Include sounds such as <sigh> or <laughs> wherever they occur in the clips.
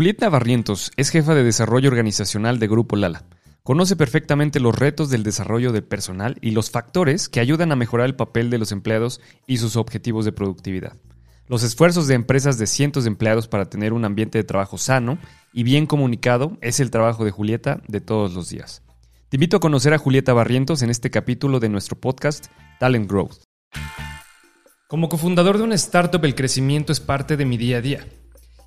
Julieta Barrientos es jefa de desarrollo organizacional de Grupo Lala. Conoce perfectamente los retos del desarrollo del personal y los factores que ayudan a mejorar el papel de los empleados y sus objetivos de productividad. Los esfuerzos de empresas de cientos de empleados para tener un ambiente de trabajo sano y bien comunicado es el trabajo de Julieta de todos los días. Te invito a conocer a Julieta Barrientos en este capítulo de nuestro podcast Talent Growth. Como cofundador de una startup, el crecimiento es parte de mi día a día.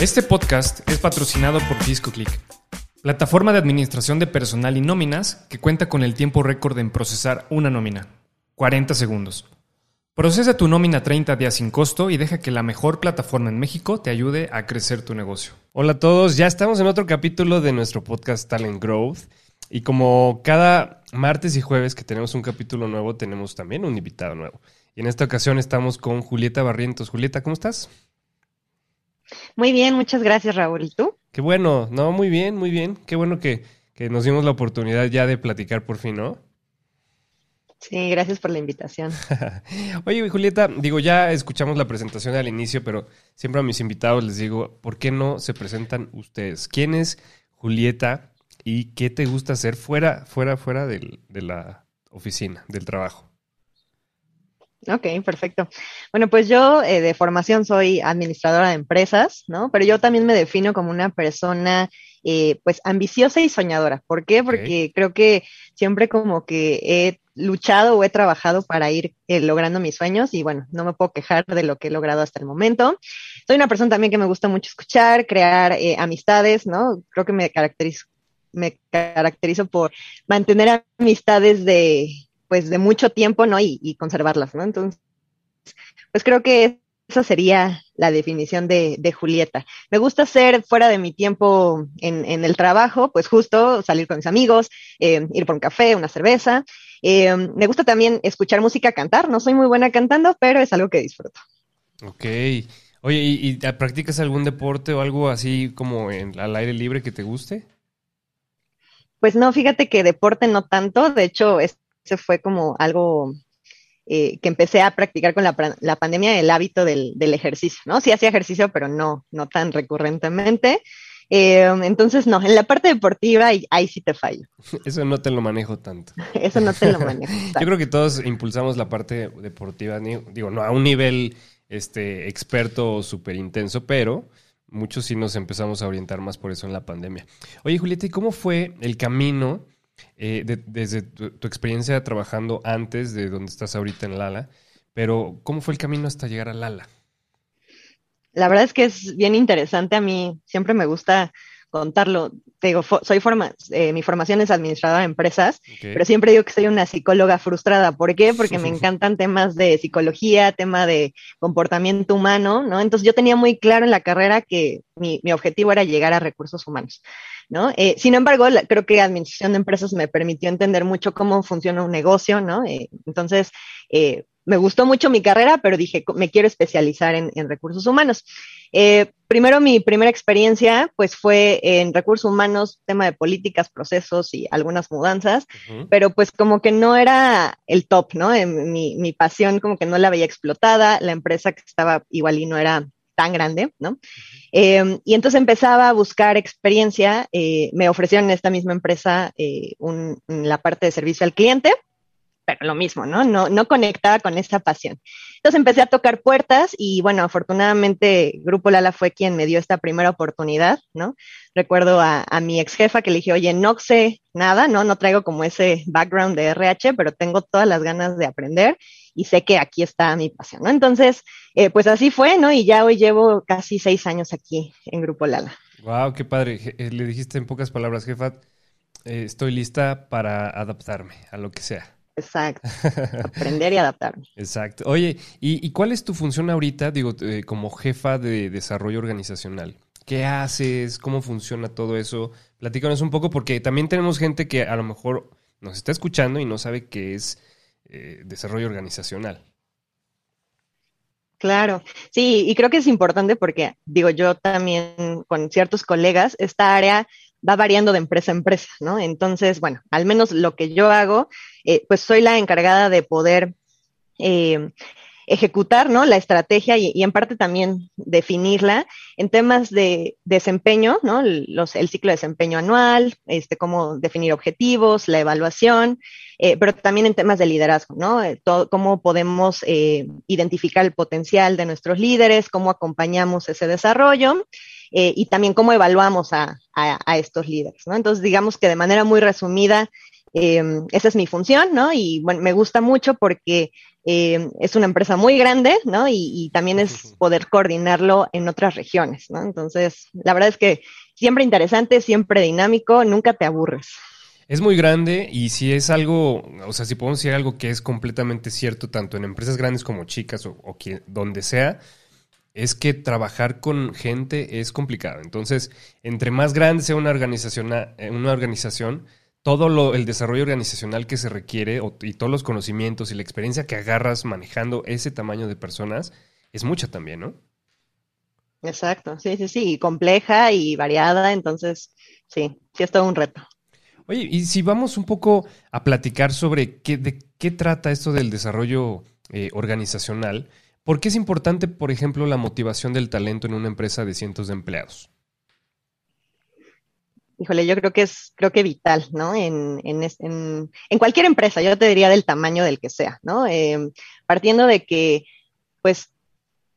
Este podcast es patrocinado por DiscoClick, plataforma de administración de personal y nóminas que cuenta con el tiempo récord en procesar una nómina, 40 segundos. Procesa tu nómina 30 días sin costo y deja que la mejor plataforma en México te ayude a crecer tu negocio. Hola a todos, ya estamos en otro capítulo de nuestro podcast Talent Growth. Y como cada martes y jueves que tenemos un capítulo nuevo, tenemos también un invitado nuevo. Y en esta ocasión estamos con Julieta Barrientos. Julieta, ¿cómo estás? Muy bien, muchas gracias, Raúl. ¿Y tú? Qué bueno, no, muy bien, muy bien. Qué bueno que, que nos dimos la oportunidad ya de platicar por fin, ¿no? Sí, gracias por la invitación. <laughs> Oye, Julieta, digo, ya escuchamos la presentación al inicio, pero siempre a mis invitados les digo, ¿por qué no se presentan ustedes? ¿Quién es Julieta y qué te gusta hacer fuera, fuera, fuera del, de la oficina, del trabajo. Ok, perfecto. Bueno, pues yo eh, de formación soy administradora de empresas, ¿no? Pero yo también me defino como una persona, eh, pues, ambiciosa y soñadora. ¿Por qué? Porque creo que siempre como que he luchado o he trabajado para ir eh, logrando mis sueños y bueno, no me puedo quejar de lo que he logrado hasta el momento. Soy una persona también que me gusta mucho escuchar, crear amistades, ¿no? Creo que me caracterizo me caracterizo por mantener amistades de, pues, de mucho tiempo, ¿no? Y, conservarlas, ¿no? Entonces, pues creo que esa sería la definición de, Julieta. Me gusta ser fuera de mi tiempo en, el trabajo, pues justo salir con mis amigos, eh, ir por un café, una cerveza. Eh, me gusta también escuchar música, cantar. No soy muy buena cantando, pero es algo que disfruto. Ok. Oye, ¿y, practicas algún deporte o algo así como en, al aire libre que te guste? Pues no, fíjate que deporte no tanto, de hecho, ese fue como algo eh, que empecé a practicar con la, pandemia, el hábito del, ejercicio, ¿no? Sí hacía ejercicio, pero no, no tan recurrentemente. Eh, entonces, no, en la parte deportiva ahí, sí te fallo. <laughs> Eso no te lo manejo tanto. <laughs> Eso no te lo manejo. <laughs> Yo creo que todos impulsamos la parte deportiva, digo, no a un nivel este, experto o súper intenso, pero muchos sí nos empezamos a orientar más por eso en la pandemia. Oye, Julieta, ¿y cómo fue el camino eh, desde tu, experiencia trabajando antes de donde estás ahorita en Lala? Pero, ¿cómo fue el camino hasta llegar a Lala? La verdad es que es bien interesante. A mí siempre me gusta contarlo. Te digo, soy forma, eh, mi formación es administradora de empresas, pero siempre digo que soy una psicóloga frustrada. ¿Por qué? Porque <laughs> me encantan temas de psicología, tema de comportamiento humano, ¿no? Entonces yo tenía muy claro en la carrera que mi, mi objetivo era llegar a recursos humanos, ¿no? Eh, sin embargo, creo que administración de empresas me permitió entender mucho cómo funciona un negocio, ¿no? Eh, entonces, me gustó mucho mi carrera, pero dije, me quiero especializar en, recursos humanos. Eh, primero, mi primera experiencia, pues fue en recursos humanos, tema de políticas, procesos y algunas mudanzas, pero pues como que no era el top, ¿no? mi, mi, pasión como que no la veía explotada, la empresa que estaba igual y no era tan grande, ¿no? Eh, y entonces empezaba a buscar experiencia, eh, me ofrecieron en esta misma empresa un, la parte de servicio al cliente, pero lo mismo, ¿no? No, no conectaba con esa pasión. Entonces empecé a tocar puertas y bueno, afortunadamente Grupo Lala fue quien me dio esta primera oportunidad, ¿no? Recuerdo a, mi ex jefa que le dije, oye, no sé nada, ¿no? No traigo como ese background de RH, pero tengo todas las ganas de aprender y sé que aquí está mi pasión, ¿no? Entonces, eh, pues así fue, ¿no? Y ya hoy llevo casi seis años aquí en Grupo Lala. Wow, qué padre. Eh, le dijiste en pocas palabras, jefa, eh, estoy lista para adaptarme a lo que sea. Exacto. <laughs> Aprender y adaptarme. Exacto. Oye, ¿y, cuál es tu función ahorita, digo, eh, como jefa de desarrollo organizacional? ¿Qué haces? ¿Cómo funciona todo eso? Platícanos un poco porque también tenemos gente que a lo mejor nos está escuchando y no sabe qué es eh, desarrollo organizacional. Claro, sí, y creo que es importante porque, digo, yo también con ciertos colegas, esta área va variando de empresa a empresa, ¿no? Entonces, bueno, al menos lo que yo hago, eh, pues soy la encargada de poder eh, ejecutar ¿no? la estrategia y, en parte también definirla en temas de desempeño, ¿no? Los, el ciclo de desempeño anual, este, cómo definir objetivos, la evaluación, eh, pero también en temas de liderazgo, ¿no? Eh, cómo podemos eh, identificar el potencial de nuestros líderes, cómo acompañamos ese desarrollo. y también cómo evaluamos a, a, estos líderes, ¿no? Entonces, digamos que de manera muy resumida, esa es mi función, ¿no? Y bueno, me gusta mucho porque eh, es una empresa muy grande, ¿no? Y, también es poder coordinarlo en otras regiones, ¿no? Entonces, la verdad es que siempre interesante, siempre dinámico, nunca te aburres. Es muy grande y si es algo, o sea, si podemos decir algo que es completamente cierto, tanto en empresas grandes como chicas o, donde sea, es que trabajar con gente es complicado. Entonces, entre más grande sea una organización, eh, una organización todo lo, el desarrollo organizacional que se requiere y todos los conocimientos y la experiencia que agarras manejando ese tamaño de personas es mucha también, ¿no? Exacto, sí, sí, sí, y compleja y variada, entonces sí, sí es todo un reto. Oye, y si vamos un poco a platicar sobre qué, de qué trata esto del desarrollo eh, organizacional, ¿por qué es importante, por ejemplo, la motivación del talento en una empresa de cientos de empleados? Híjole, yo creo que es, creo que vital, ¿no? En, en, en, en cualquier empresa, yo te diría del tamaño del que sea, ¿no? Em, partiendo de que, pues,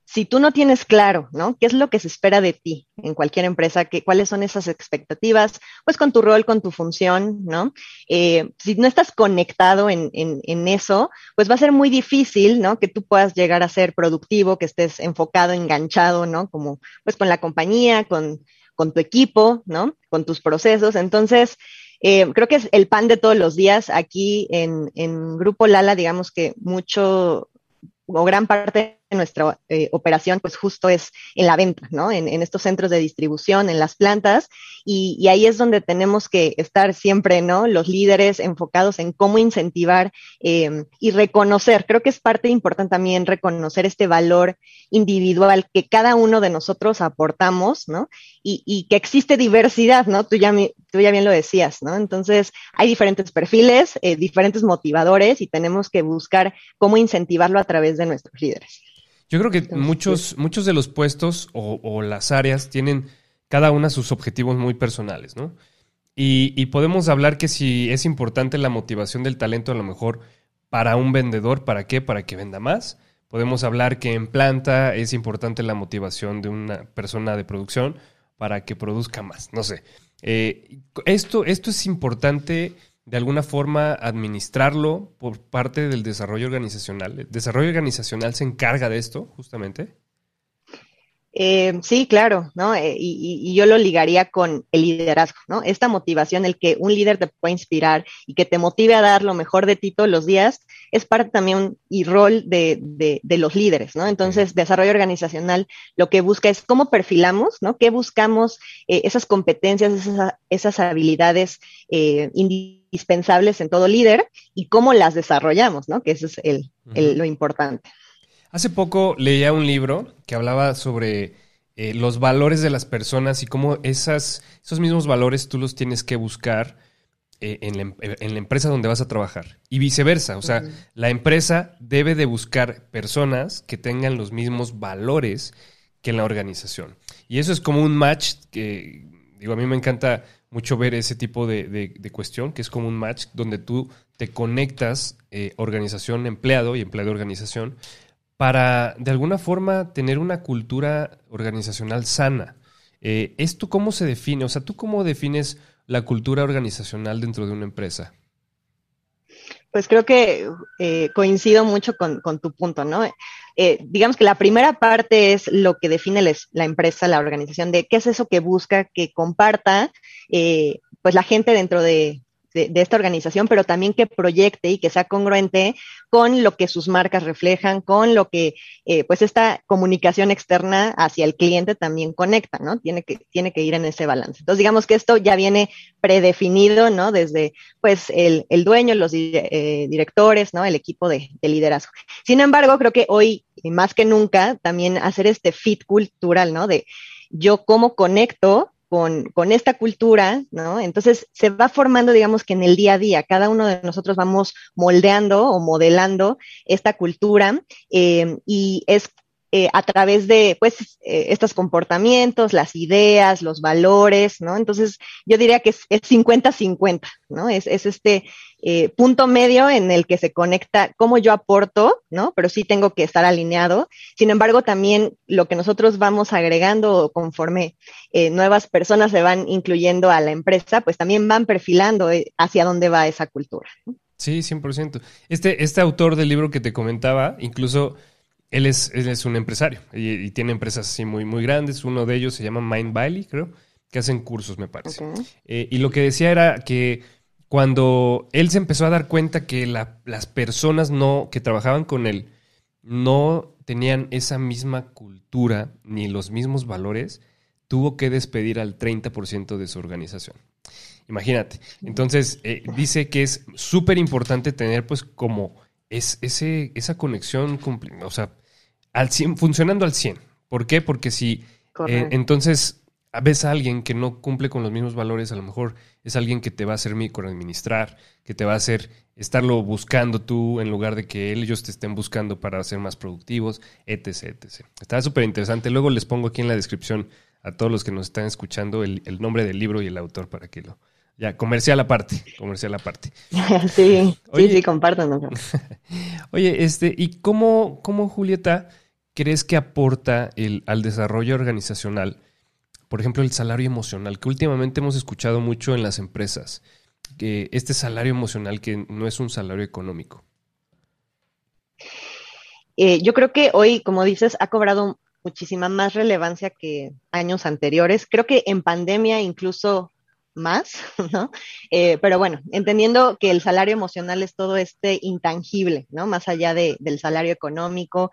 si tú no tienes claro, ¿no? ¿Qué es lo que se espera de ti en cualquier empresa? ¿Qué, ¿Cuáles son esas expectativas? Pues con tu rol, con tu función, ¿no? Eh, si no estás conectado en, en, en, eso, pues va a ser muy difícil, ¿no? Que tú puedas llegar a ser productivo, que estés enfocado, enganchado, ¿no? Como, pues con la compañía, con, con tu equipo, ¿no? Con tus procesos. Entonces, eh, creo que es el pan de todos los días. Aquí en, en Grupo Lala, digamos que mucho o gran parte nuestra eh, operación pues justo es en la venta, ¿no? En, estos centros de distribución, en las plantas, y, ahí es donde tenemos que estar siempre, ¿no? Los líderes enfocados en cómo incentivar em, y reconocer, creo que es parte importante también reconocer este valor individual que cada uno de nosotros aportamos, ¿no? Y, que existe diversidad, ¿no? Tú ya, bien lo decías, ¿no? Entonces, hay diferentes perfiles, eh, diferentes motivadores y tenemos que buscar cómo incentivarlo a través de nuestros líderes. Yo creo que muchos, muchos de los puestos o, las áreas tienen cada una sus objetivos muy personales, ¿no? Y, podemos hablar que si es importante la motivación del talento, a lo mejor para un vendedor, ¿para qué? Para que venda más. Podemos hablar que en planta es importante la motivación de una persona de producción para que produzca más. No sé. Eh, esto, esto es importante de alguna forma administrarlo por parte del desarrollo organizacional. ¿El desarrollo organizacional se encarga de esto, justamente? Eh, sí, claro, ¿no? Eh, y, yo lo ligaría con el liderazgo, ¿no? Esta motivación, el que un líder te pueda inspirar y que te motive a dar lo mejor de ti todos los días, es parte también y rol de, de, los líderes, ¿no? Entonces, desarrollo organizacional lo que busca es cómo perfilamos, ¿no? ¿Qué buscamos? Eh, esas competencias, esas, esas habilidades indispensables en todo líder y cómo las desarrollamos, ¿no? Que eso es el, lo importante. Hace poco leía un libro que hablaba sobre eh, los valores de las personas y cómo esas, esos mismos valores tú los tienes que buscar eh, en, la, empresa donde vas a trabajar. Y viceversa, o sea, la empresa debe de buscar personas que tengan los mismos valores que en la organización. Y eso es como un match que, digo, a mí me encanta mucho ver ese tipo de, cuestión, que es como un match donde tú te conectas eh, organización, empleado y empleado organización para de alguna forma tener una cultura organizacional sana. Eh, ¿Esto cómo se define? O sea, ¿tú cómo defines la cultura organizacional dentro de una empresa? Pues creo que eh, coincido mucho con, tu punto, ¿no? Eh, digamos que la primera parte es lo que define la empresa, la organización, de qué es eso que busca que comparta pues la gente dentro de, de, esta organización, pero también que proyecte y que sea congruente con lo que sus marcas reflejan, con lo que eh, pues esta comunicación externa hacia el cliente también conecta, ¿no? Tiene que, tiene que ir en ese balance. Entonces, digamos que esto ya viene predefinido, ¿no? Desde pues el, dueño, los eh, directores, ¿no? El equipo de, de liderazgo. Sin embargo, creo que hoy, más que nunca, también hacer este fit cultural, ¿no? De yo cómo conecto con, esta cultura, ¿no? Entonces se va formando, digamos que en el día a día, cada uno de nosotros vamos moldeando o modelando esta cultura eh, y es eh, a través de, pues, eh, estos comportamientos, las ideas, los valores, ¿no? Entonces, yo diría que es 50-50, ¿no? Es, es este eh, punto medio en el que se conecta cómo yo aporto, ¿no? Pero sí tengo que estar alineado. Sin embargo, también lo que nosotros vamos agregando conforme nuevas personas se van incluyendo a la empresa, pues también van perfilando hacia dónde va esa cultura. Sí, 100%. Este, este autor del libro que te comentaba, incluso él es, él es un empresario y, tiene empresas así muy, muy grandes. Uno de ellos se llama Mind Valley, creo, que hacen cursos, me parece. Eh, y lo que decía era que cuando él se empezó a dar cuenta que las personas no, que trabajaban con él no tenían esa misma cultura ni los mismos valores, tuvo que despedir al 30% de su organización. Imagínate. Entonces, eh, dice que es súper importante tener pues como es, ese, esa conexión, o sea, al 100, funcionando al 100. ¿Por qué? Porque si eh, entonces ves a alguien que no cumple con los mismos valores, a lo mejor es alguien que te va a hacer administrar, que te va a hacer estarlo buscando tú en lugar de que ellos te estén buscando para ser más productivos, etc. etc. Está súper interesante. Luego les pongo aquí en la descripción a todos los que nos están escuchando el, el nombre del libro y el autor para que lo, ya, comercial aparte, comercial aparte. <laughs> sí, sí, sí, compártanos. <laughs> Oye, este, ¿y cómo, cómo Julieta crees que aporta el, al desarrollo organizacional, por ejemplo, el salario emocional, que últimamente hemos escuchado mucho en las empresas, que este salario emocional que no es un salario económico? Eh, yo creo que hoy, como dices, ha cobrado muchísima más relevancia que años anteriores. Creo que en pandemia incluso más, <laughs> ¿no? Eh, pero bueno, entendiendo que el salario emocional es todo este intangible, ¿no? Más allá de, del salario económico,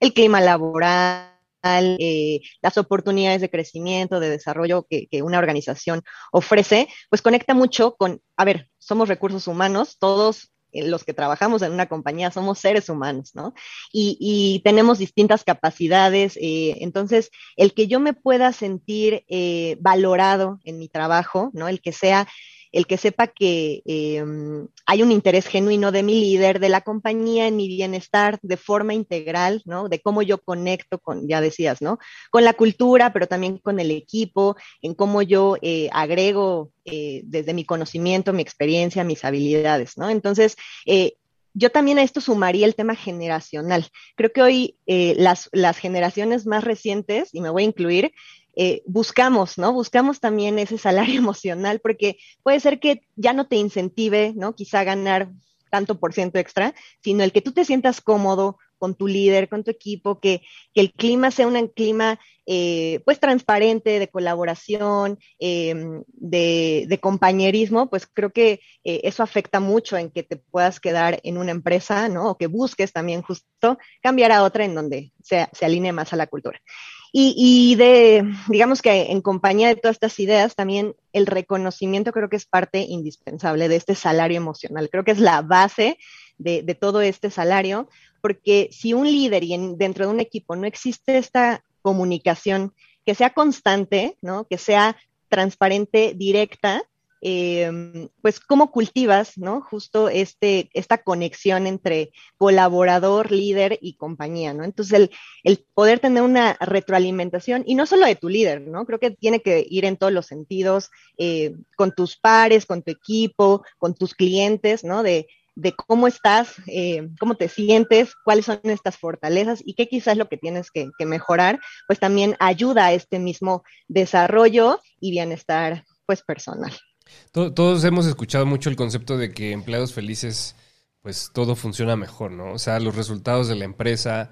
el clima laboral, eh, las oportunidades de crecimiento, de desarrollo que, una organización ofrece, pues conecta mucho con, a ver, somos recursos humanos, todos los que trabajamos en una compañía somos seres humanos, ¿no? Y, tenemos distintas capacidades. Eh, entonces, el que yo me pueda sentir eh, valorado en mi trabajo, ¿no? El que sea el que sepa que em, hay un interés genuino de mi líder, de la compañía en mi bienestar de forma integral, ¿no? De cómo yo conecto con, ya decías, ¿no? Con la cultura, pero también con el equipo, en cómo yo eh, agrego eh, desde mi conocimiento, mi experiencia, mis habilidades, ¿no? Entonces, eh, yo también a esto sumaría el tema generacional. Creo que hoy las, las generaciones más recientes, y me voy a incluir, eh, buscamos, ¿no? Buscamos también ese salario <laughs> emocional porque puede ser que ya no te incentive, ¿no? Quizá ganar tanto por ciento extra, sino el que tú te sientas cómodo con tu líder, con tu equipo, que, el clima sea un clima eh, pues transparente, de colaboración, em, de, compañerismo, pues creo que eh, eso afecta mucho en que te puedas quedar en una empresa, ¿no? O que busques también justo cambiar a otra en donde se, se alinee más a la cultura. Y, de, digamos que en compañía de todas estas ideas, también el reconocimiento creo que es parte indispensable de este salario emocional. Creo que es la base de, todo este salario, porque si un líder y dentro de un equipo no existe esta comunicación que sea constante, ¿no? que sea transparente, directa, Em, pues cómo cultivas, ¿no? Justo este, esta conexión entre colaborador, líder y compañía, ¿no? Entonces, el, poder tener una retroalimentación, y no solo de tu líder, ¿no? Creo que tiene que ir en todos los sentidos, eh, con tus pares, con tu equipo, con tus clientes, ¿no? De, cómo estás, eh, cómo te sientes, cuáles son estas fortalezas y qué quizás lo que tienes que, que mejorar, pues también ayuda a este mismo desarrollo y bienestar, pues personal. Todos hemos escuchado mucho el concepto de que empleados felices, pues todo funciona mejor, ¿no? O sea, los resultados de la empresa,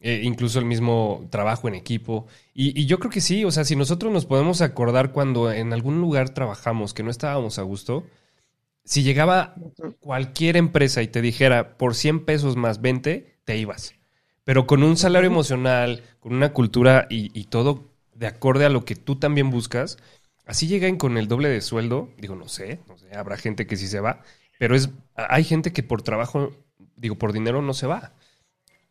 eh, incluso el mismo trabajo en equipo. Y, yo creo que sí, o sea, si nosotros nos podemos acordar cuando en algún lugar trabajamos que no estábamos a gusto, si llegaba cualquier empresa y te dijera por 100 pesos más 20, te ibas. Pero con un salario emocional, con una cultura y, todo de acorde a lo que tú también buscas, así llegan con el doble de sueldo. Digo, no sé, no sé, habrá gente que sí se va, pero es, hay gente que por trabajo, digo, por dinero no se va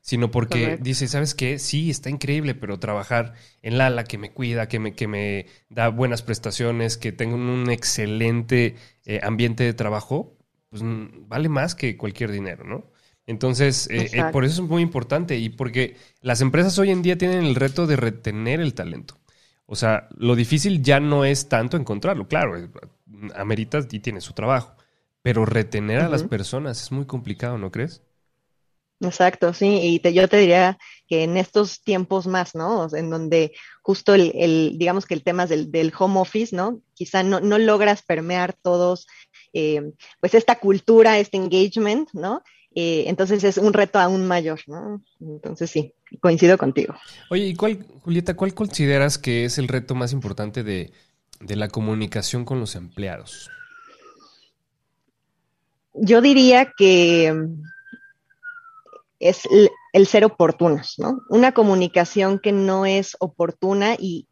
sino porque dice, ¿sabes qué? Sí, está increíble, pero trabajar en Lala, que me cuida, que me, que me da buenas prestaciones, que tengo un excelente eh, ambiente de trabajo, pues mm, vale más que cualquier dinero, ¿no? Entonces, eh, eh, por eso es muy importante y porque las empresas hoy en día tienen el reto de retener el talento. O sea, lo difícil ya no es tanto encontrarlo, claro, ameritas y tiene su trabajo, pero retener a las personas es muy complicado, ¿no crees? Exacto, sí, y te, yo te diría que en estos tiempos más, ¿no? En donde justo el, digamos que el tema del, del, home office, ¿no? Quizá no, no logras permear todos, eh, pues esta cultura, este engagement, ¿no? Eh, entonces es un reto aún mayor, ¿no? Entonces sí, coincido contigo. Oye, ¿y cuál, Julieta, cuál consideras que es el reto más importante de, de la comunicación con los empleados? Yo diría que es el, ser oportunos, ¿no? Una comunicación que no es oportuna y,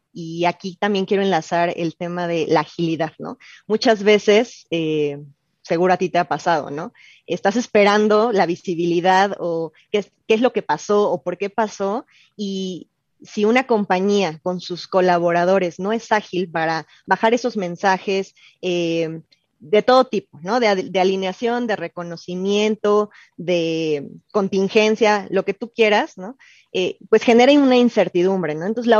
aquí también quiero enlazar el tema de la agilidad, ¿no? Muchas veces, eh, seguro a ti te ha pasado, ¿no? Estás esperando la visibilidad o qué es, qué es lo que pasó o por qué pasó y si una compañía con sus colaboradores no es ágil para bajar esos mensajes, eh, de todo tipo, ¿no? De, alineación, de reconocimiento, de contingencia, lo que tú quieras, ¿no? Eh, pues genera una incertidumbre, ¿no? Entonces,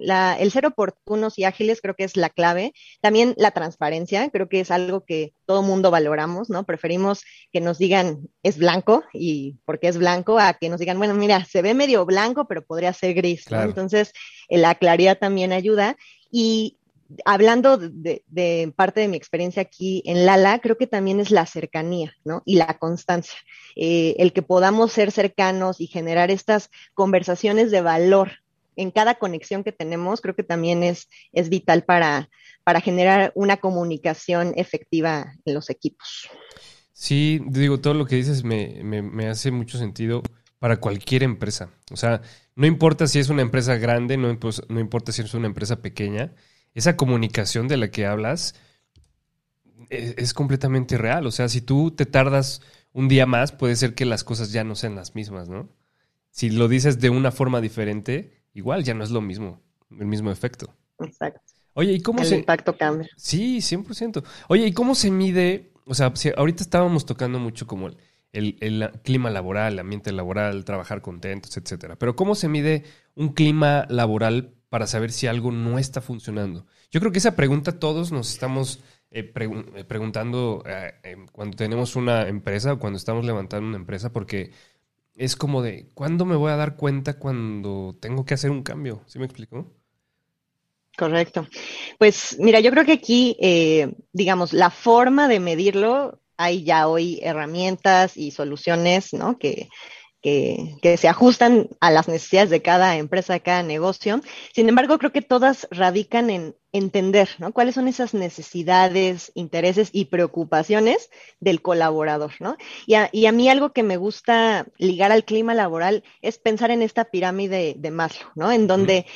la, el ser oportunos y ágiles creo que es la clave. También la transparencia, creo que es algo que todo mundo valoramos, ¿no? Preferimos que nos digan es blanco y porque es blanco a que nos digan, bueno, mira, se ve medio blanco, pero podría ser gris, ¿no? Entonces, la claridad también ayuda. Y, hablando de, parte de mi experiencia aquí en Lala, creo que también es la cercanía, ¿no? Y la constancia. Eh, el que podamos ser cercanos y generar estas conversaciones de valor en cada conexión que tenemos, creo que también es, es vital para, para generar una comunicación efectiva en los equipos. Sí, digo, todo lo que dices me, me hace mucho sentido para cualquier empresa. O sea, no importa si es una empresa grande, no, no importa si es una empresa pequeña, esa comunicación de la que hablas e, es, completamente real. O sea, si tú te tardas un día más, puede ser que las cosas ya no sean las mismas, ¿no? Si lo dices de una forma diferente, igual ya no es lo mismo, el mismo efecto. Exacto. Oye, ¿y cómo el se... impacto cambia. Sí, 100%. Oye, ¿y cómo se mide? O sea, ahorita estábamos tocando mucho como el, el, clima laboral, el ambiente laboral, trabajar contentos, etcétera. Pero ¿cómo se mide un clima laboral para saber si algo no está funcionando? Yo creo que esa pregunta todos nos estamos eh, eh, preguntando eh, em, cuando tenemos una empresa o cuando estamos levantando una empresa, porque es como de, ¿cuándo me voy a dar cuenta cuando tengo que hacer un cambio? ¿Sí me explico? Correcto. Pues mira, yo creo que aquí, digamos, la forma de medirlo, hay ya hoy herramientas y soluciones, ¿no? Que, que, se ajustan a las necesidades de cada empresa, de cada negocio. Sin embargo, creo que todas radican en entender ¿no? cuáles son esas necesidades, intereses y preocupaciones del colaborador. ¿no? Y, a, mí algo que me gusta ligar al clima laboral es pensar en esta pirámide de Maslow, ¿no? en donde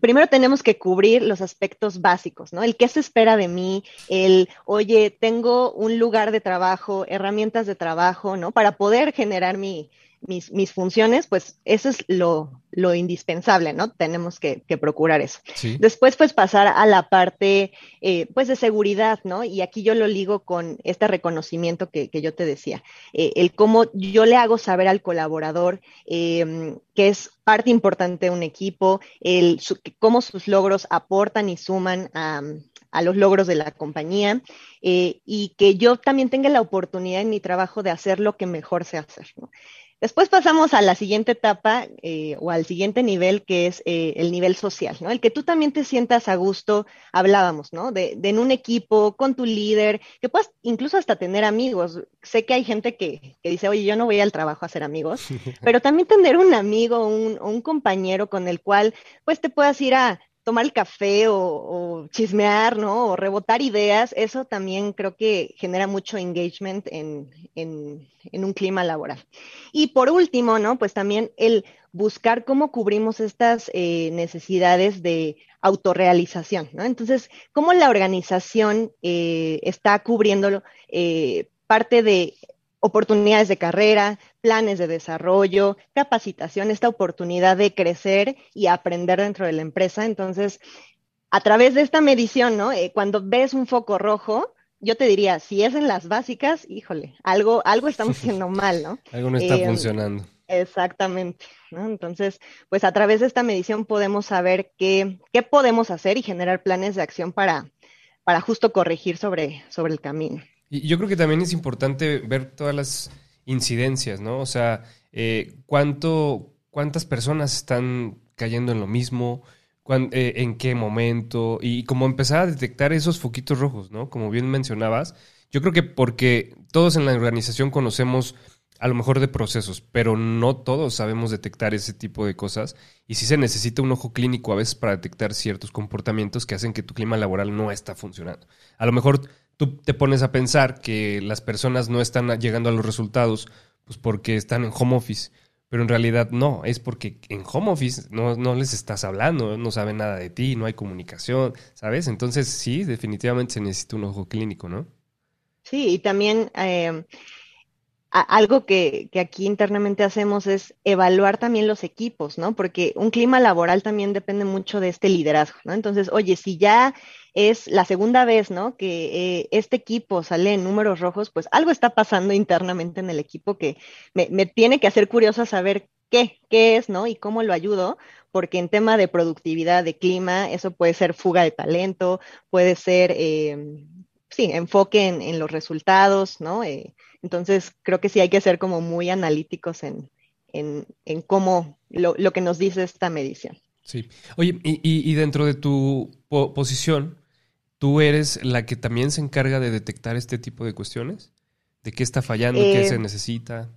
primero tenemos que cubrir los aspectos básicos, ¿no? El qué se espera de mí, el, oye, tengo un lugar de trabajo, herramientas de trabajo, ¿no? Para poder generar mi, mis, mis funciones, pues eso es lo, lo indispensable, ¿no? Tenemos que, que procurar eso. Después, pues pasar a la parte, eh, pues de seguridad, ¿no? Y aquí yo lo ligo con este reconocimiento que, que yo te decía, eh, el cómo yo le hago saber al colaborador eh, que es parte importante de un equipo, el, cómo sus logros aportan y suman a, a los logros de la compañía y que yo también tenga la oportunidad en mi trabajo de hacer lo que mejor sé hacer. ¿no? Después pasamos a la siguiente etapa eh, o al siguiente nivel, que es eh, el nivel social, ¿no? El que tú también te sientas a gusto, hablábamos, ¿no? De, en un equipo, con tu líder, que puedas incluso hasta tener amigos. Sé que hay gente que, dice, oye, yo no voy al trabajo a hacer amigos, <laughs> pero también tener un amigo, un, un compañero con el cual, pues, te puedas ir a tomar el café o, chismear, ¿no? O rebotar ideas, eso también creo que genera mucho engagement en, un clima laboral. Y por último, ¿no? Pues también el buscar cómo cubrimos estas eh, necesidades de autorrealización, ¿no? Entonces, cómo la organización eh, está cubriendo eh, parte de oportunidades de carrera, planes de desarrollo, capacitación, esta oportunidad de crecer y aprender dentro de la empresa. Entonces, a través de esta medición, ¿no? Eh, cuando ves un foco rojo, yo te diría, si es en las básicas, híjole, algo, algo estamos <laughs> haciendo mal, ¿no? algo no está eh, funcionando. Exactamente, ¿no? Entonces, pues a través de esta medición podemos saber qué, qué podemos hacer y generar planes de acción para, para justo corregir sobre, sobre el camino. Y yo creo que también es importante ver todas las incidencias, ¿no? O sea, eh, cuánto, cuántas personas están cayendo en lo mismo, eh, en qué momento, y como empezar a detectar esos foquitos rojos, ¿no? Como bien mencionabas, yo creo que porque todos en la organización conocemos a lo mejor de procesos, pero no todos sabemos detectar ese tipo de cosas y sí se necesita un ojo clínico a veces para detectar ciertos comportamientos que hacen que tu clima laboral no está funcionando. A lo mejor tú te pones a pensar que las personas no están llegando a los resultados pues porque están en home office, pero en realidad no, es porque en home office no, no les estás hablando, no saben nada de ti, no hay comunicación, ¿sabes? Entonces sí, definitivamente se necesita un ojo clínico, ¿no? Sí, y también eh, algo que, que, aquí internamente hacemos es evaluar también los equipos, ¿no? Porque un clima laboral también depende mucho de este liderazgo, ¿no? Entonces, oye, si ya es la segunda vez, ¿no? Que eh, este equipo sale en números rojos, pues algo está pasando internamente en el equipo que me, me tiene que hacer curiosa saber qué, qué es, ¿no? Y cómo lo ayudo, porque en tema de productividad, de clima, eso puede ser fuga de talento, puede ser, eh, sí, enfoque en, en, los resultados, ¿no? Eh, entonces, creo que sí hay que ser como muy analíticos en, en, en cómo lo, lo, que nos dice esta medición. Sí. Oye, y, y, dentro de tu posición, ¿tú eres la que también se encarga de detectar este tipo de cuestiones? ¿De qué está fallando? ¿Qué se eh, necesita?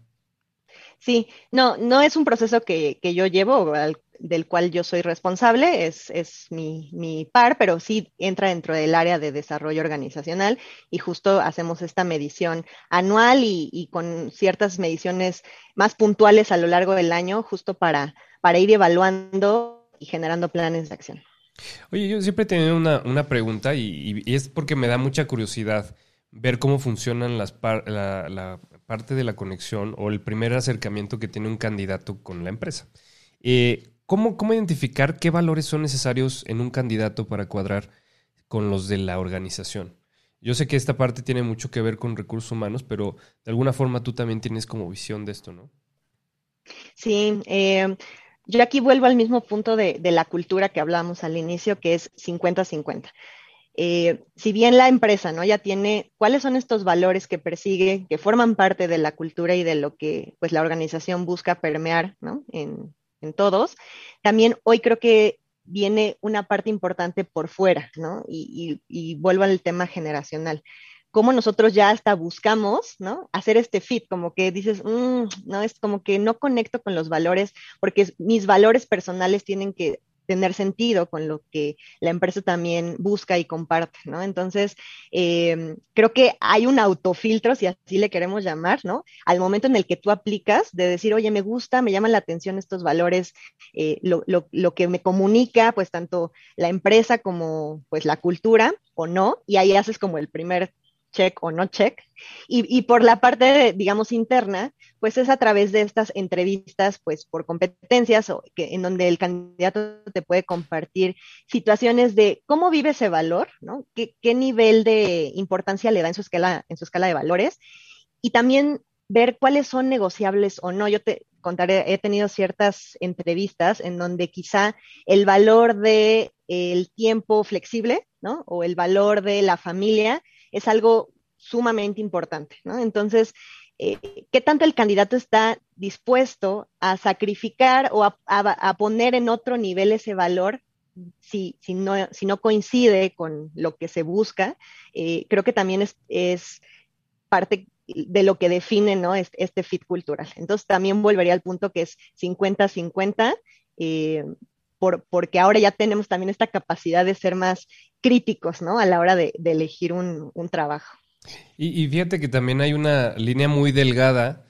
Sí, no, no es un proceso que, que yo llevo, al, del cual yo soy responsable, es, es mi, mi, par, pero sí entra dentro del área de desarrollo organizacional y justo hacemos esta medición anual y, con ciertas mediciones más puntuales a lo largo del año, justo para, para ir evaluando y generando planes de acción. Oye, yo siempre he tenido una, una pregunta y, es porque me da mucha curiosidad ver cómo funcionan las la, la, parte de la conexión o el primer acercamiento que tiene un candidato con la empresa. Eh, ¿Cómo, identificar qué valores son necesarios en un candidato para cuadrar con los de la organización? Yo sé que esta parte tiene mucho que ver con recursos humanos, pero de alguna forma tú también tienes como visión de esto, ¿no? Sí, eh, yo aquí vuelvo al mismo punto de, la cultura que hablábamos al inicio, que es 50-50. Eh, si bien la empresa ¿no? ya tiene cuáles son estos valores que persigue, que forman parte de la cultura y de lo que pues, la organización busca permear ¿no? En todos. También hoy creo que viene una parte importante por fuera, ¿no? Y, y, vuelvo al tema generacional. Cómo nosotros ya hasta buscamos, ¿no? Hacer este fit, como que dices, mm, no, es como que no conecto con los valores, porque mis valores personales tienen que tener sentido con lo que la empresa también busca y comparte, ¿no? Entonces, eh, creo que hay un autofiltro, si así le queremos llamar, ¿no? Al momento en el que tú aplicas, de decir, oye, me gusta, me llaman la atención estos valores, eh, lo, lo, lo que me comunica, pues tanto la empresa como pues la cultura o no, y ahí haces como el primer check o no check. Y, y, por la parte, digamos, interna, pues es a través de estas entrevistas, pues por competencias, o que, en donde el candidato te puede compartir situaciones de cómo vive ese valor, ¿no? ¿Qué, qué nivel de importancia le da en su escala, en su escala de valores? Y también ver cuáles son negociables o no. Yo te contaré, he tenido ciertas entrevistas en donde quizá el valor de el tiempo flexible, ¿no? O el valor de la familia es algo sumamente importante, ¿no? Entonces, eh, ¿qué tanto el candidato está dispuesto a sacrificar o a, poner en otro nivel ese valor si, no, coincide con lo que se busca? Eh, creo que también es, es, parte de lo que define ¿no? este, este, fit cultural. Entonces, también volvería al punto que es 50-50. Eh, por, porque ahora ya tenemos también esta capacidad de ser más críticos, ¿no? A la hora de, elegir un, trabajo. Y, fíjate que también hay una línea muy delgada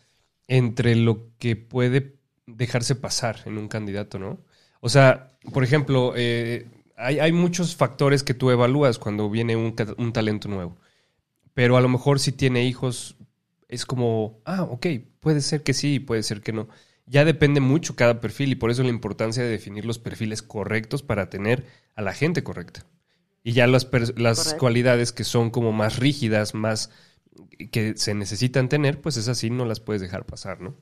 entre lo que puede dejarse pasar en un candidato, ¿no? O sea, por ejemplo, eh, hay, muchos factores que tú evalúas cuando viene un, talento nuevo. Pero a lo mejor si tiene hijos, es como, ah, ok, puede ser que sí, puede ser que no ya depende mucho cada perfil y por eso la importancia de definir los perfiles correctos para tener a la gente correcta. Y ya las, las cualidades que son como más rígidas, más que se necesitan tener, pues esas sí no las puedes dejar pasar, ¿no?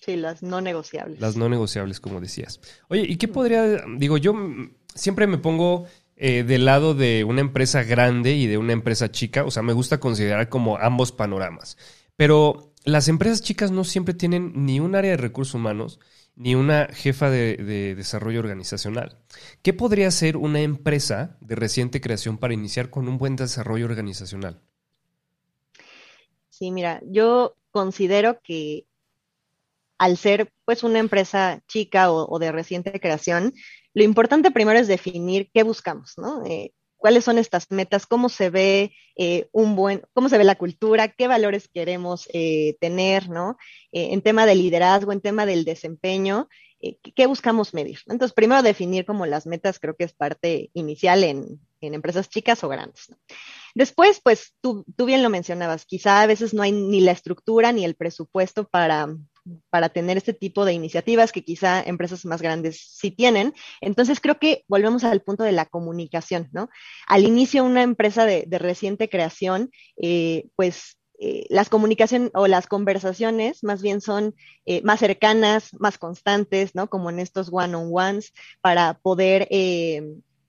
Sí, las no negociables. Las no negociables, como decías. Oye, ¿y qué podría, digo, yo siempre me pongo eh, del lado de una empresa grande y de una empresa chica, o sea, me gusta considerar como ambos panoramas. Pero las empresas chicas no siempre tienen ni un área de recursos humanos ni una jefa de, desarrollo organizacional. ¿Qué podría ser una empresa de reciente creación para iniciar con un buen desarrollo organizacional? Sí, mira, yo considero que al ser pues una empresa chica o, de reciente creación, lo importante primero es definir qué buscamos, ¿no? Eh, cuáles son estas metas, cómo se ve eh, un buen, cómo se ve la cultura, qué valores queremos eh, tener, ¿no? Eh, en tema de liderazgo, en tema del desempeño, qué buscamos medir. Entonces, primero definir como las metas, creo que es parte inicial en, empresas chicas o grandes. Después, pues tú, tú bien lo mencionabas, quizá a veces no hay ni la estructura ni el presupuesto para para tener este tipo de iniciativas que quizá empresas más grandes sí tienen. Entonces creo que volvemos al punto de la comunicación, ¿no? Al inicio una empresa de, reciente creación, eh, pues eh, las comunicaciones o las conversaciones más bien son eh, más cercanas, más constantes, ¿no? Como en estos one-on-ones para poder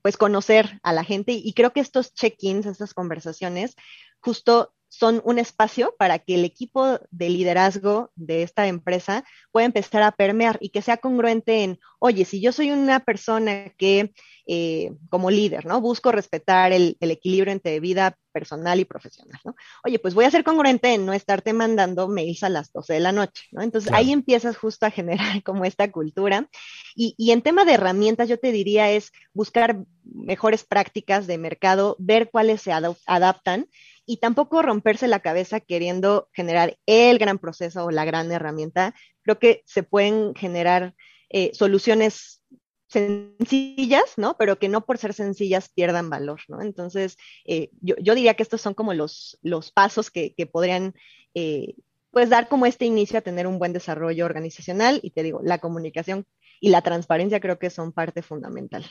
pues conocer a la gente y creo que estos check-ins, estas conversaciones, justo son un espacio para que el equipo de liderazgo de esta empresa pueda empezar a permear y que sea congruente en, oye, si yo soy una persona que eh, como líder, ¿no? Busco respetar el, equilibrio entre vida personal y profesional, ¿no? Oye, pues voy a ser congruente en no estarte mandando mails a las 12 de la noche, ¿no? Entonces ahí empiezas justo a generar <laughs> como esta cultura. Y, y en tema de herramientas, yo te diría es buscar mejores prácticas de mercado, ver cuáles se adaptan y tampoco romperse la cabeza queriendo generar el gran proceso o la gran herramienta. Creo que se pueden generar eh, soluciones sencillas, ¿no? Pero que no por ser sencillas pierdan valor, ¿no? Entonces, eh, yo, diría que estos son como los, los pasos que, podrían, eh, pues, dar como este inicio a tener un buen desarrollo organizacional y te digo, la comunicación y la transparencia creo que son parte fundamental.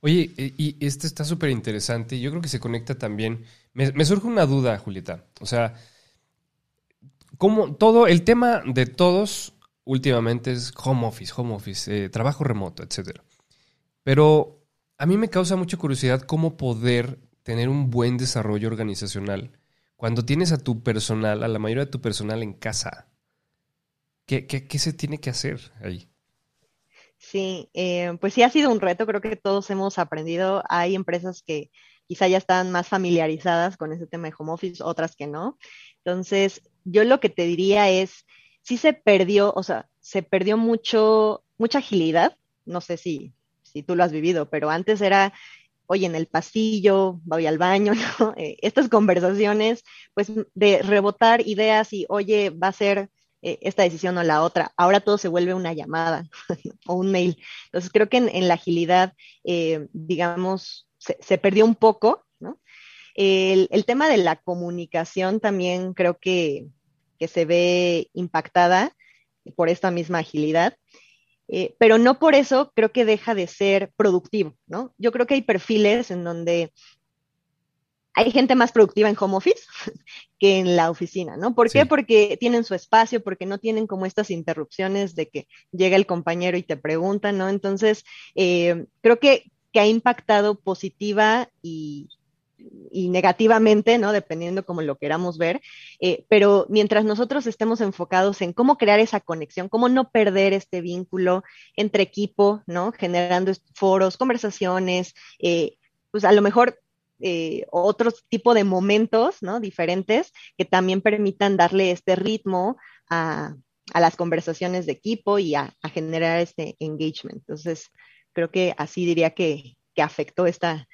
Oye, y este está súper interesante yo creo que se conecta también. Me, surge una duda, Julieta. O sea, como todo, el tema de todos últimamente es home office, home office, eh, trabajo remoto, etc. Pero a mí me causa mucha curiosidad cómo poder tener un buen desarrollo organizacional cuando tienes a tu personal, a la mayoría de tu personal en casa. ¿Qué, qué se tiene que hacer ahí? Sí, eh, pues sí ha sido un reto, creo que todos hemos aprendido. Hay empresas que quizá ya están más familiarizadas con ese tema de home office, otras que no. Entonces, yo lo que te diría es, sí se perdió, o sea, se perdió mucho, mucha agilidad. No sé si, si tú lo has vivido, pero antes era, oye, en el pasillo, voy al baño, <laughs> ¿no? Eh, estas conversaciones, pues de rebotar ideas y, oye, va a ser eh, esta decisión o la otra. Ahora todo se vuelve una llamada <laughs> o un mail. Entonces creo que en, la agilidad, eh, digamos, se, perdió un poco, ¿no? El, tema de la comunicación también creo que, se ve impactada por esta misma agilidad. Eh, pero no por eso creo que deja de ser productivo, ¿no? Yo creo que hay perfiles en donde hay gente más productiva en home office <laughs> que en la oficina, ¿no? ¿Por qué? Porque tienen su espacio, porque no tienen como estas interrupciones de que llega el compañero y te pregunta, ¿no? Entonces, eh, creo que, ha impactado positiva y, negativamente, ¿no? Dependiendo como lo queramos ver. Eh, pero mientras nosotros estemos enfocados en cómo crear esa conexión, cómo no perder este vínculo entre equipo, ¿no? Generando foros, conversaciones, eh, pues a lo mejor eh, otro tipo de momentos, ¿no? Diferentes que también permitan darle este ritmo a, las conversaciones de equipo y a, generar este engagement. Entonces, creo que así diría que, que afectó esta,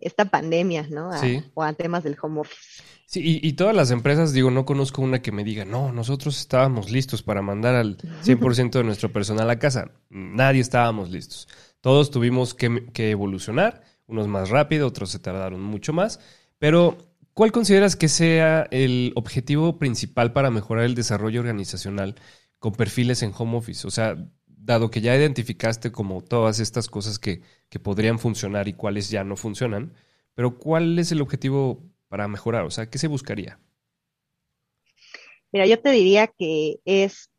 esta pandemia, ¿no? O a temas del home office. Sí, y, todas las empresas, digo, no conozco una que me diga, no, nosotros estábamos listos para mandar al 100% de nuestro personal a casa. Nadie estábamos listos. Todos tuvimos que, que evolucionar, unos más rápido, otros se tardaron mucho más, pero ¿cuál consideras que sea el objetivo principal para mejorar el desarrollo organizacional con perfiles en home office? O sea, dado que ya identificaste como todas estas cosas que, que podrían funcionar y cuáles ya no funcionan, pero ¿cuál es el objetivo para mejorar? O sea, ¿qué se buscaría? Mira, yo te diría que es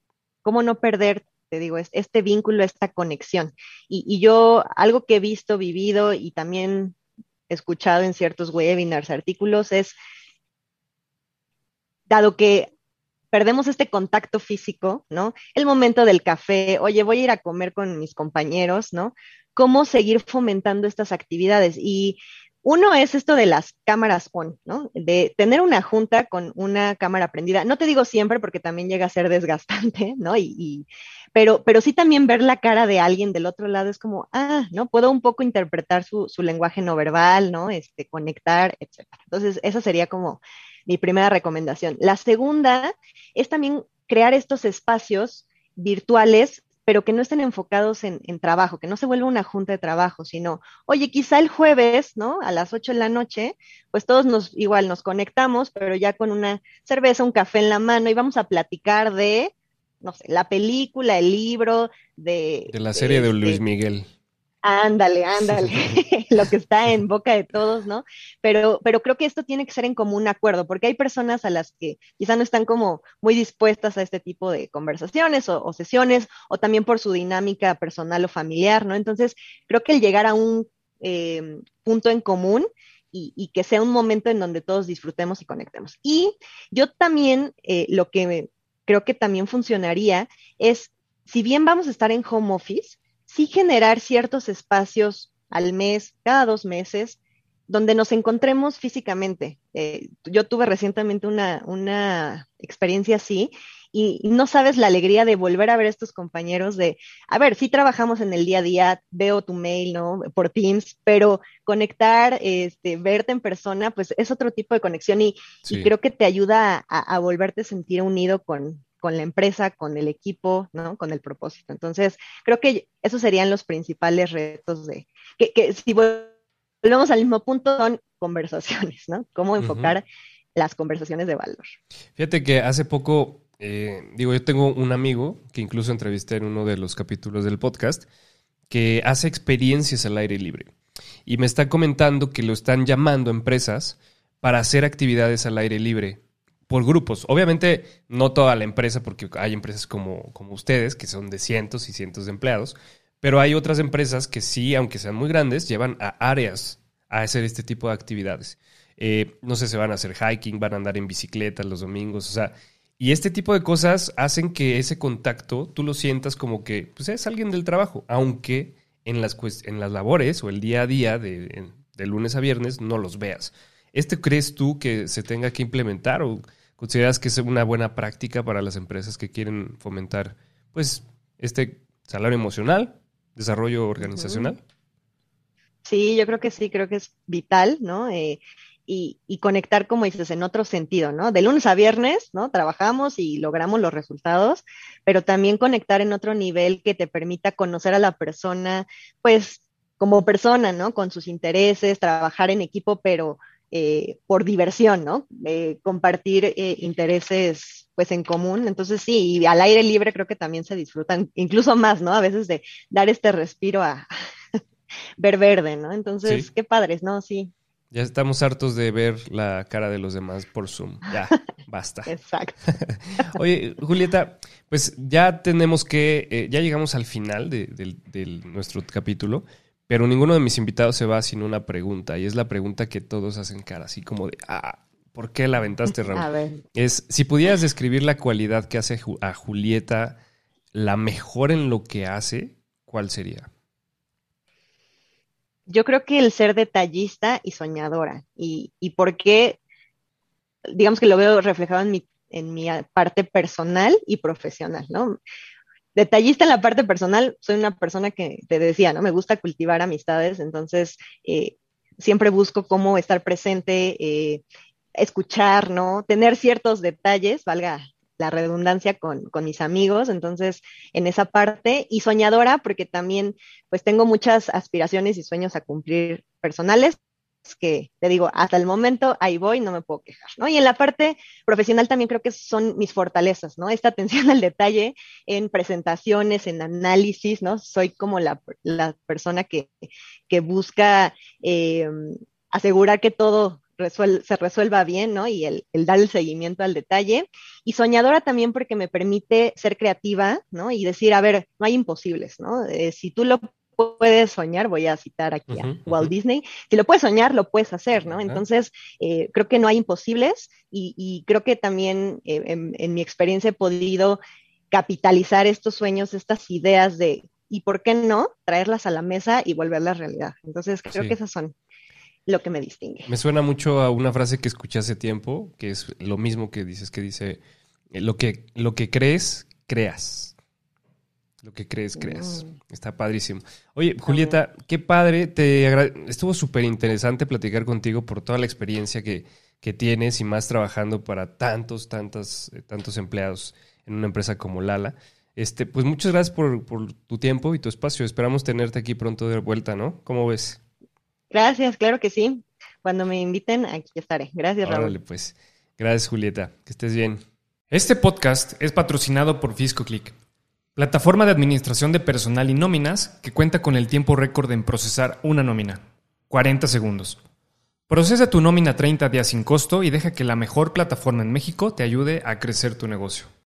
cómo no perder, te digo, este vínculo, esta conexión. Y, yo, algo que he visto, vivido y también escuchado en ciertos webinars, artículos, es, dado que perdemos este contacto físico, ¿no? El momento del café, oye, voy a ir a comer con mis compañeros, ¿no? ¿Cómo seguir fomentando estas actividades? Y uno es esto de las cámaras on, ¿no? De tener una junta con una cámara prendida. No te digo siempre porque también llega a ser desgastante, <laughs> ¿no? Y, pero, pero sí también ver la cara de alguien del otro lado es como, ah, ¿no? Puedo un poco interpretar su, lenguaje no verbal, ¿no? Este, conectar, etc. Entonces, esa sería como mi primera recomendación. La segunda es también crear estos espacios virtuales pero que no estén enfocados en, trabajo, que no se vuelva una junta de trabajo, sino, oye, quizá el jueves, ¿no? A las 8 de la noche, pues todos nos, igual nos conectamos, pero ya con una cerveza, un café en la mano y vamos a platicar de, no sé, la película, el libro, de... De la serie de, Luis Miguel. Ándale, ándale, <laughs> <laughs> lo que está en boca de todos, ¿no? Pero, pero creo que esto tiene que ser en común acuerdo, porque hay personas a las que quizá no están como muy dispuestas a este tipo de conversaciones o, sesiones, o también por su dinámica personal o familiar, ¿no? Entonces, creo que el llegar a un eh, punto en común y, que sea un momento en donde todos disfrutemos y conectemos. Y yo también, eh, lo que creo que también funcionaría es, si bien vamos a estar en home office, sí generar ciertos espacios al mes, cada dos meses, donde nos encontremos físicamente. Eh, yo tuve recientemente una, experiencia así y, no sabes la alegría de volver a ver a estos compañeros de, a ver, sí trabajamos en el día a día, veo tu mail, ¿no? Por Teams, pero conectar, este, verte en persona, pues es otro tipo de conexión y, creo que te ayuda a, a, volverte a sentir unido con, con la empresa, con el equipo, ¿no? Con el propósito. Entonces, creo que esos serían los principales retos de, que, si volvemos al mismo punto, son conversaciones, ¿no? Cómo enfocar las conversaciones de valor. Fíjate que hace poco, eh, digo, yo tengo un amigo que incluso entrevisté en uno de los capítulos del podcast, que hace experiencias al aire libre. Y me está comentando que lo están llamando empresas para hacer actividades al aire libre por grupos. Obviamente no toda la empresa, porque hay empresas como, como ustedes, que son de cientos y cientos de empleados, pero hay otras empresas que sí, aunque sean muy grandes, llevan a áreas a hacer este tipo de actividades. Eh, no sé, se van a hacer hiking, van a andar en bicicleta los domingos, o sea, y este tipo de cosas hacen que ese contacto tú lo sientas como que pues, es alguien del trabajo, aunque en las, en las labores o el día a día de, de lunes a viernes no los veas. ¿Este crees tú que se tenga que implementar o consideras que es una buena práctica para las empresas que quieren fomentar pues este salario emocional, desarrollo organizacional? Sí, yo creo que sí, creo que es vital, ¿no? Eh, y, y, conectar, como dices, en otro sentido, ¿no? De lunes a viernes, ¿no? Trabajamos y logramos los resultados, pero también conectar en otro nivel que te permita conocer a la persona, pues, como persona, ¿no? Con sus intereses, trabajar en equipo, pero eh, por diversión, ¿no? Eh, compartir eh, intereses pues en común. Entonces sí, y al aire libre creo que también se disfrutan incluso más, ¿no? A veces de dar este respiro a <laughs> ver verde, ¿no? Entonces, qué padres, ¿no? Sí. Ya estamos hartos de ver la cara de los demás por Zoom. Ya, <laughs> basta. Exacto. <laughs> Oye, Julieta, pues ya tenemos que, ya llegamos al final de, de nuestro capítulo. Pero ninguno de mis invitados se va sin una pregunta, y es la pregunta que todos hacen cara, así como de, ah, ¿por qué la aventaste, Raúl? A ver. Es, si pudieras describir la cualidad que hace a Julieta la mejor en lo que hace, ¿cuál sería? Yo creo que el ser detallista y soñadora. Y, y por qué, digamos que lo veo reflejado en mi, en mi parte personal y profesional, ¿no? Detallista en la parte personal, soy una persona que te decía, ¿no? Me gusta cultivar amistades, entonces eh, siempre busco cómo estar presente, eh, escuchar, ¿no? Tener ciertos detalles, valga la redundancia con, con, mis amigos, entonces en esa parte y soñadora porque también pues tengo muchas aspiraciones y sueños a cumplir personales que te digo, hasta el momento ahí voy, no me puedo quejar, ¿no? Y en la parte profesional también creo que son mis fortalezas, ¿no? Esta atención <laughs> al detalle en presentaciones, en análisis, ¿no? Soy como la, la persona que, que busca eh, asegurar que todo se resuelva bien, ¿no? Y el, el, dar el seguimiento al detalle. Y soñadora también porque me permite ser creativa, ¿no? Y decir, a ver, no hay imposibles, ¿no? Eh, si tú lo puedes soñar, voy a citar aquí a Walt Disney, si lo puedes soñar, lo puedes hacer, ¿no? Entonces, eh, creo que no hay imposibles y, creo que también eh, en, mi experiencia he podido capitalizar estos sueños, estas ideas de, ¿y por qué no? Traerlas a la mesa y volverlas realidad. Entonces, creo que esas son lo que me distingue. Me suena mucho a una frase que escuché hace tiempo, que es lo mismo que dices, que dice, lo que, lo que crees, creas. Lo que crees, creas. Está padrísimo. Oye, Julieta, qué padre. Te Estuvo súper interesante platicar contigo por toda la experiencia que, que, tienes y más trabajando para tantos, tantos, eh, tantos empleados en una empresa como Lala. Este, pues muchas gracias por, por tu tiempo y tu espacio. Esperamos tenerte aquí pronto de vuelta, ¿no? ¿Cómo ves? Gracias, claro que sí. Cuando me inviten, aquí estaré. Gracias, Raúl. pues. Gracias, Julieta. Que estés bien. Este podcast es patrocinado por FiscoClick, plataforma de administración de personal y nóminas que cuenta con el tiempo récord en procesar una nómina. 40 segundos. Procesa tu nómina 30 días sin costo y deja que la mejor plataforma en México te ayude a crecer tu negocio.